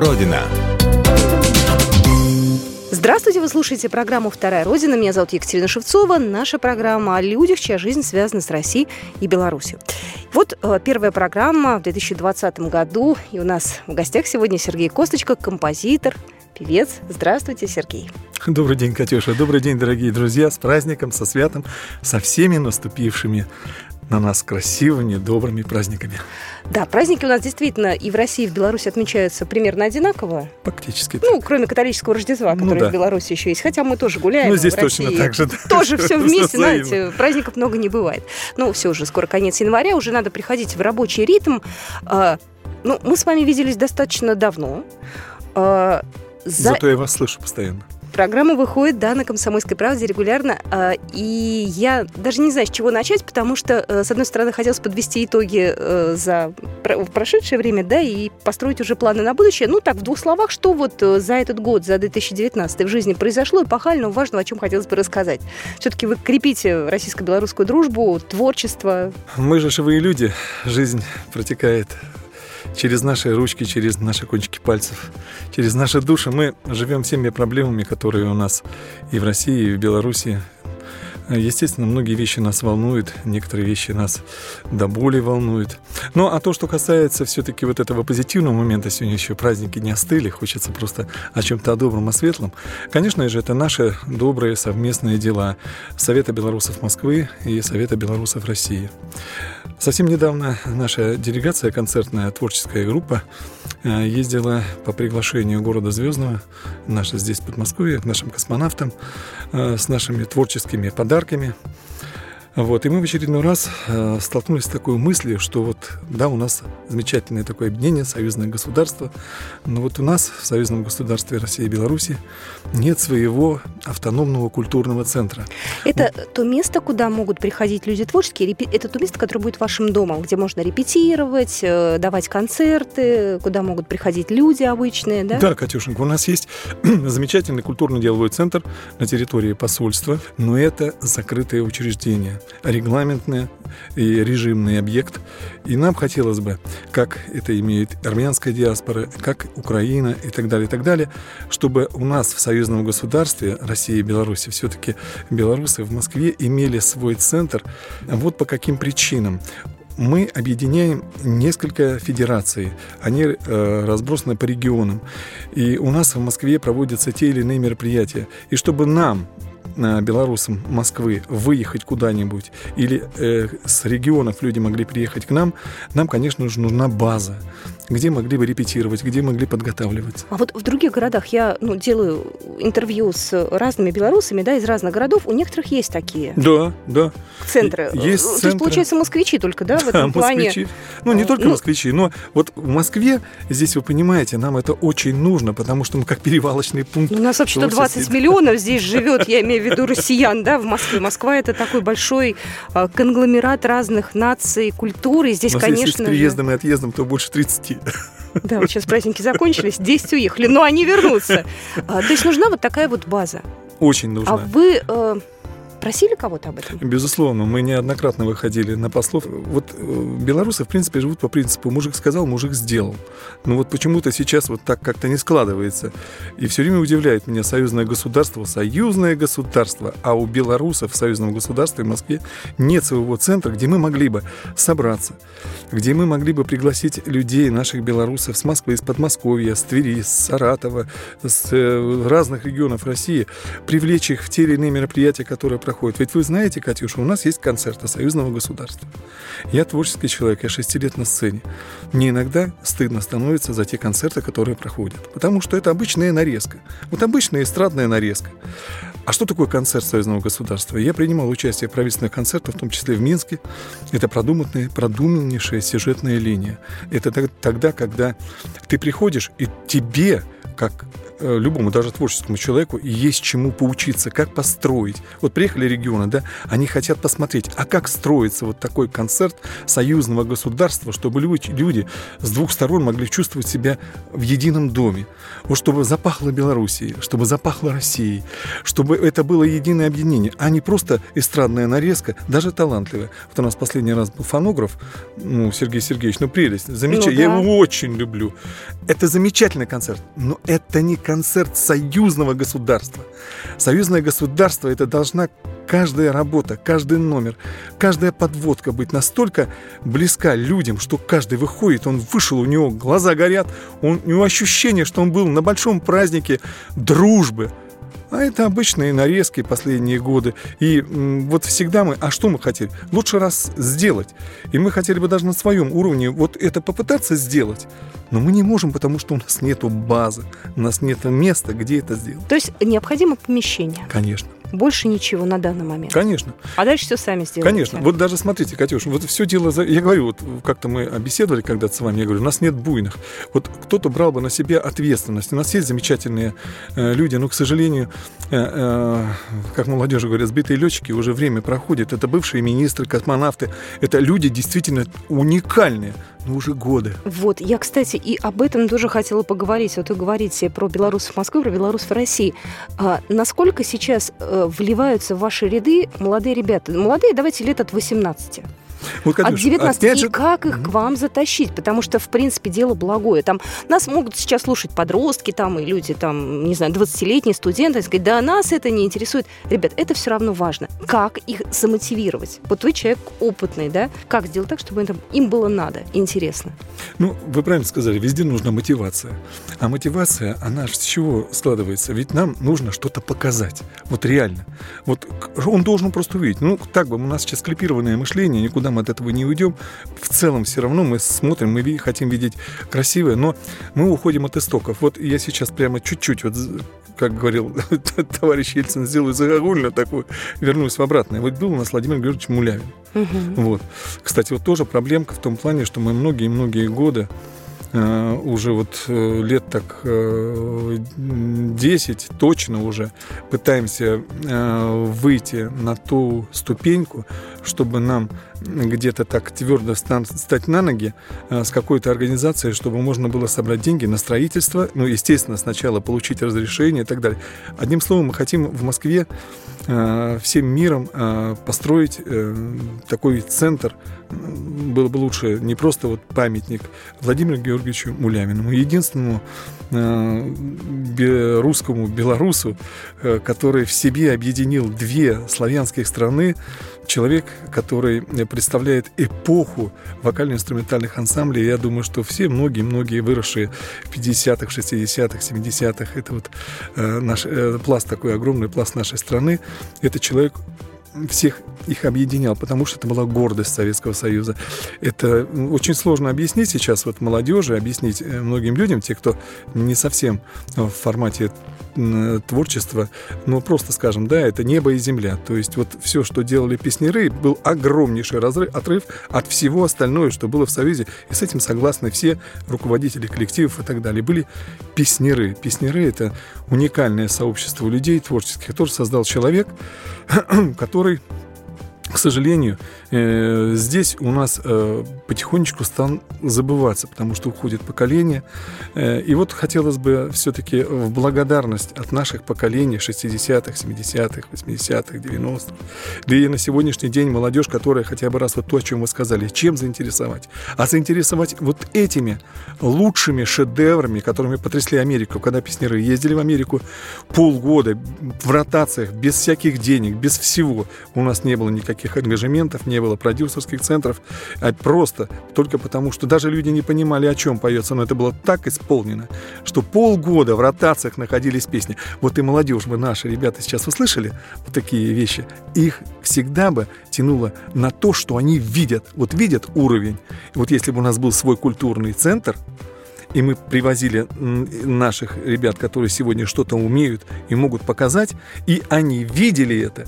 Родина». Здравствуйте, вы слушаете программу «Вторая Родина». Меня зовут Екатерина Шевцова. Наша программа о людях, чья жизнь связана с Россией и Беларусью. Вот э, первая программа в 2020 году. И у нас в гостях сегодня Сергей Косточка, композитор, певец. Здравствуйте, Сергей. Добрый день, Катюша. Добрый день, дорогие друзья. С праздником, со святом, со всеми наступившими на нас красивыми, добрыми праздниками. Да, праздники у нас действительно и в России, и в Беларуси отмечаются примерно одинаково. Фактически. Ну, так. кроме католического Рождества, ну которое ну, да. в Беларуси еще есть. Хотя мы тоже гуляем. Ну, здесь точно так же. Тоже все вместе, знаете, праздников много не бывает. Ну, все уже, скоро конец января, уже надо приходить в рабочий ритм. А, ну, мы с вами виделись достаточно давно. А, за... Зато я вас слышу постоянно. Программа выходит, да, на «Комсомольской правде» регулярно, а, и я даже не знаю, с чего начать, потому что, э, с одной стороны, хотелось подвести итоги э, за прошедшее время, да, и построить уже планы на будущее. Ну, так, в двух словах, что вот э, за этот год, за 2019 в жизни произошло, эпохально, важного, о чем хотелось бы рассказать. Все-таки вы крепите российско-белорусскую дружбу, творчество. Мы же живые люди, жизнь протекает через наши ручки, через наши кончики пальцев, через наши души мы живем всеми проблемами, которые у нас и в России, и в Беларуси, Естественно, многие вещи нас волнуют, некоторые вещи нас до боли волнуют. Ну, а то, что касается все-таки вот этого позитивного момента, сегодня еще праздники не остыли, хочется просто о чем-то о добром, о светлом. Конечно же, это наши добрые совместные дела Совета белорусов Москвы и Совета белорусов России. Совсем недавно наша делегация, концертная творческая группа, э, ездила по приглашению города Звездного, наша здесь Подмосковье, к нашим космонавтам, э, с нашими творческими подарками – вот, и мы в очередной раз э, столкнулись с такой мыслью, что вот, да, у нас замечательное такое объединение, союзное государство, но вот у нас в союзном государстве России и Беларуси нет своего автономного культурного центра. Это вот. то место, куда могут приходить люди творческие, это то место, которое будет вашим домом, где можно репетировать, э, давать концерты, куда могут приходить люди обычные, да? Да, Катюшенька, у нас есть замечательный культурно-деловой центр на территории посольства, но это закрытое учреждение регламентный и режимный объект. И нам хотелось бы, как это имеет армянская диаспора, как Украина и так далее, и так далее, чтобы у нас в союзном государстве России и Беларуси все-таки белорусы в Москве имели свой центр. Вот по каким причинам мы объединяем несколько федераций. Они э, разбросаны по регионам. И у нас в Москве проводятся те или иные мероприятия. И чтобы нам, белорусам Москвы выехать куда-нибудь, или э, с регионов люди могли приехать к нам, нам, конечно же, нужна база где могли бы репетировать, где могли подготавливаться. А вот в других городах я ну, делаю интервью с разными белорусами, да, из разных городов, у некоторых есть такие. Да, да. Центры. Есть То центры. есть, получается, москвичи только, да, в этом да, плане? москвичи. Ну, не только ну, москвичи, но вот в Москве, здесь вы понимаете, нам это очень нужно, потому что мы как перевалочный пункт. Ну, у нас вообще-то 20 миллионов здесь живет, я имею в виду россиян, да, в Москве. Москва это такой большой а, конгломерат разных наций, культур, и здесь, конечно если с приездом и отъездом, то больше 30. Да, вот сейчас праздники закончились, 10 уехали, но они вернутся. А, то есть нужна вот такая вот база. Очень нужна. А вы э, Просили кого-то об этом? Безусловно, мы неоднократно выходили на послов. Вот э, белорусы, в принципе, живут по принципу «мужик сказал, мужик сделал». Но вот почему-то сейчас вот так как-то не складывается. И все время удивляет меня союзное государство, союзное государство, а у белорусов в союзном государстве в Москве нет своего центра, где мы могли бы собраться, где мы могли бы пригласить людей, наших белорусов с Москвы, из Подмосковья, с Твери, с Саратова, с э, разных регионов России, привлечь их в те или иные мероприятия, которые проходит. Ведь вы знаете, Катюша, у нас есть концерты союзного государства. Я творческий человек, я шести лет на сцене. Мне иногда стыдно становится за те концерты, которые проходят. Потому что это обычная нарезка. Вот обычная эстрадная нарезка. А что такое концерт союзного государства? Я принимал участие в правительственных концертах, в том числе в Минске. Это продуманная, продуманнейшая сюжетная линия. Это тогда, когда ты приходишь, и тебе, как любому, даже творческому человеку, есть чему поучиться, как построить. Вот приехали регионы, да, они хотят посмотреть, а как строится вот такой концерт союзного государства, чтобы люди, с двух сторон могли чувствовать себя в едином доме. Вот чтобы запахло Белоруссией, чтобы запахло Россией, чтобы чтобы это было единое объединение, а не просто эстрадная нарезка, даже талантливая. Вот у нас последний раз был фонограф, ну, Сергей Сергеевич, ну, прелесть, замечательно, ну, да. я его очень люблю. Это замечательный концерт, но это не концерт союзного государства. Союзное государство – это должна каждая работа, каждый номер, каждая подводка быть настолько близка людям, что каждый выходит, он вышел, у него глаза горят, он, у него ощущение, что он был на большом празднике дружбы. А это обычные нарезки последние годы. И вот всегда мы... А что мы хотели? Лучше раз сделать. И мы хотели бы даже на своем уровне вот это попытаться сделать. Но мы не можем, потому что у нас нет базы, у нас нет места, где это сделать. То есть необходимо помещение? Конечно. Больше ничего на данный момент. Конечно. А дальше все сами сделаете. Конечно. Вот даже смотрите, Катюш, вот все дело... За... Я говорю, вот как-то мы беседовали когда-то с вами, я говорю, у нас нет буйных. Вот кто-то брал бы на себя ответственность. У нас есть замечательные э, люди, но, к сожалению, э, э, как молодежи говорят, сбитые летчики, уже время проходит. Это бывшие министры, космонавты. Это люди действительно уникальные ну, уже годы. Вот, я, кстати, и об этом тоже хотела поговорить. Вот вы говорите про белорусов Москвы, про белорусов России. А насколько сейчас э, вливаются в ваши ряды молодые ребята? Молодые, давайте лет от 18. Вот, Катюш, от 19. И же... как их к вам затащить? Потому что, в принципе, дело благое. Там нас могут сейчас слушать подростки там, и люди, там, не знаю, 20-летние студенты, и сказать, да, нас это не интересует. Ребят, это все равно важно. Как их замотивировать? Вот вы человек опытный, да? Как сделать так, чтобы это, им было надо, интересно? Ну, вы правильно сказали, везде нужна мотивация. А мотивация, она с чего складывается? Ведь нам нужно что-то показать. Вот реально. Вот он должен просто увидеть. Ну, так бы у нас сейчас клипированное мышление, никуда мы от этого не уйдем. В целом все равно мы смотрим, мы хотим видеть красивое, но мы уходим от истоков. Вот я сейчас прямо чуть-чуть, вот как говорил товарищ Ельцин, сделаю загогульно такую, вернусь в обратное. Вот был у нас Владимир Георгиевич Мулявин. Угу. Вот. Кстати, вот тоже проблемка в том плане, что мы многие-многие годы уже вот э, лет так 10 э, точно уже пытаемся выйти на ту ступеньку, чтобы нам где-то так твердо стать на ноги с какой-то организацией, чтобы можно было собрать деньги на строительство, ну, естественно, сначала получить разрешение и так далее. Одним словом, мы хотим в Москве всем миром построить такой центр. Было бы лучше не просто вот памятник Владимиру Георгиевичу Мулямину, единственному э, русскому белорусу, э, который в себе объединил две славянских страны, человек, который представляет эпоху вокально-инструментальных ансамблей. Я думаю, что все, многие-многие выросшие в 50-х, 60-х, 70-х, это вот э, наш э, пласт, такой огромный пласт нашей страны, это человек всех их объединял, потому что это была гордость Советского Союза. Это очень сложно объяснить сейчас вот молодежи, объяснить э, многим людям, те, кто не совсем в формате творчества, но просто скажем, да, это небо и земля. То есть вот все, что делали песнеры, был огромнейший разрыв, отрыв от всего остального, что было в Союзе. И с этим согласны все руководители коллективов и так далее. Были песнеры. Песнеры — это уникальное сообщество людей творческих, которое создал человек, который который к сожалению, э, здесь у нас э, потихонечку стал забываться, потому что уходит поколение. Э, и вот хотелось бы все-таки в благодарность от наших поколений 60-х, 70-х, 80-х, 90-х, да и на сегодняшний день молодежь, которая хотя бы раз вот то, о чем вы сказали, чем заинтересовать? А заинтересовать вот этими лучшими шедеврами, которыми потрясли Америку, когда песнеры ездили в Америку полгода в ротациях, без всяких денег, без всего. У нас не было никаких никаких ангажементов, не было продюсерских центров, а просто только потому, что даже люди не понимали, о чем поется, но это было так исполнено, что полгода в ротациях находились песни. Вот и молодежь бы наши ребята сейчас услышали вот такие вещи, их всегда бы тянуло на то, что они видят, вот видят уровень. вот если бы у нас был свой культурный центр, и мы привозили наших ребят, которые сегодня что-то умеют и могут показать, и они видели это,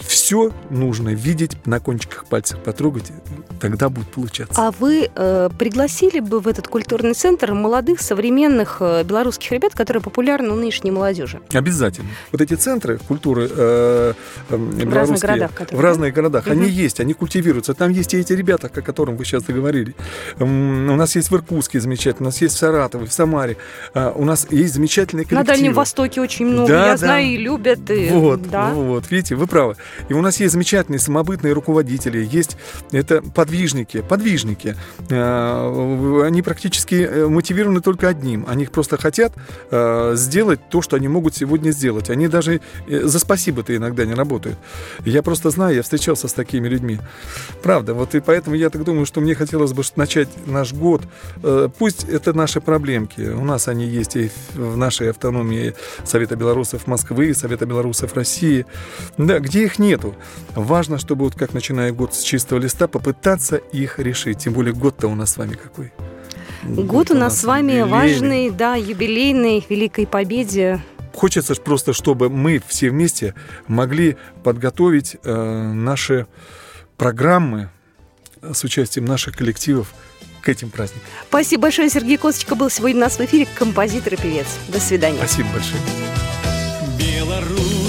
все нужно видеть, на кончиках пальцев потрогать, тогда будет получаться. А вы э, пригласили бы в этот культурный центр молодых, современных э, белорусских ребят, которые популярны у нынешней молодежи? Обязательно. Вот эти центры культуры э, э, в разных городах, которые, в разных городах, угу. они есть, они культивируются. Там есть и эти ребята, о которых вы сейчас заговорили. У нас есть в Иркутске замечательно, у нас есть в Саратове, в Самаре. А, у нас есть замечательные коллективы. На Дальнем Востоке очень много, да, я да. знаю, и любят. И... Вот, да. вот, видите, вы правы. И у нас есть замечательные самобытные руководители, есть это подвижники, подвижники. А, они практически э, мотивированы только одним. Они просто хотят а, сделать то, что они могут сегодня сделать. Они даже э, за спасибо-то иногда не работают. Я просто знаю, я встречался с такими людьми. Правда, вот и поэтому я так думаю, что мне хотелось бы начать наш год. Э, пусть это наши проблемки. У нас они есть и в нашей автономии Совета белорусов Москвы, Совета белорусов России. Да, где их нету. Важно, чтобы вот как начиная год с чистого листа, попытаться их решить. Тем более год-то у нас с вами какой. Год, год у нас с вами юбилейный. важный, да, юбилейный, Великой Победе. Хочется просто, чтобы мы все вместе могли подготовить э, наши программы с участием наших коллективов к этим праздникам. Спасибо большое. Сергей Косточка был сегодня у нас в эфире, композитор и певец. До свидания. Спасибо большое.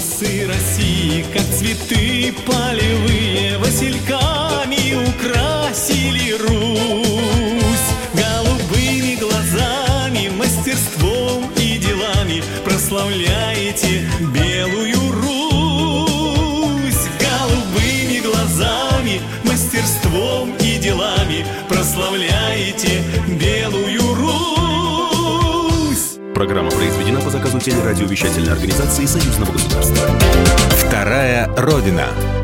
Белорусы России, как цветы полевые, васильками украсили Русь. Голубыми глазами, мастерством и делами прославляете белую Русь. Голубыми глазами, мастерством и делами прославляете белую Русь. Программа произведена телерадиовещательной организации Союзного государства. Вторая Родина.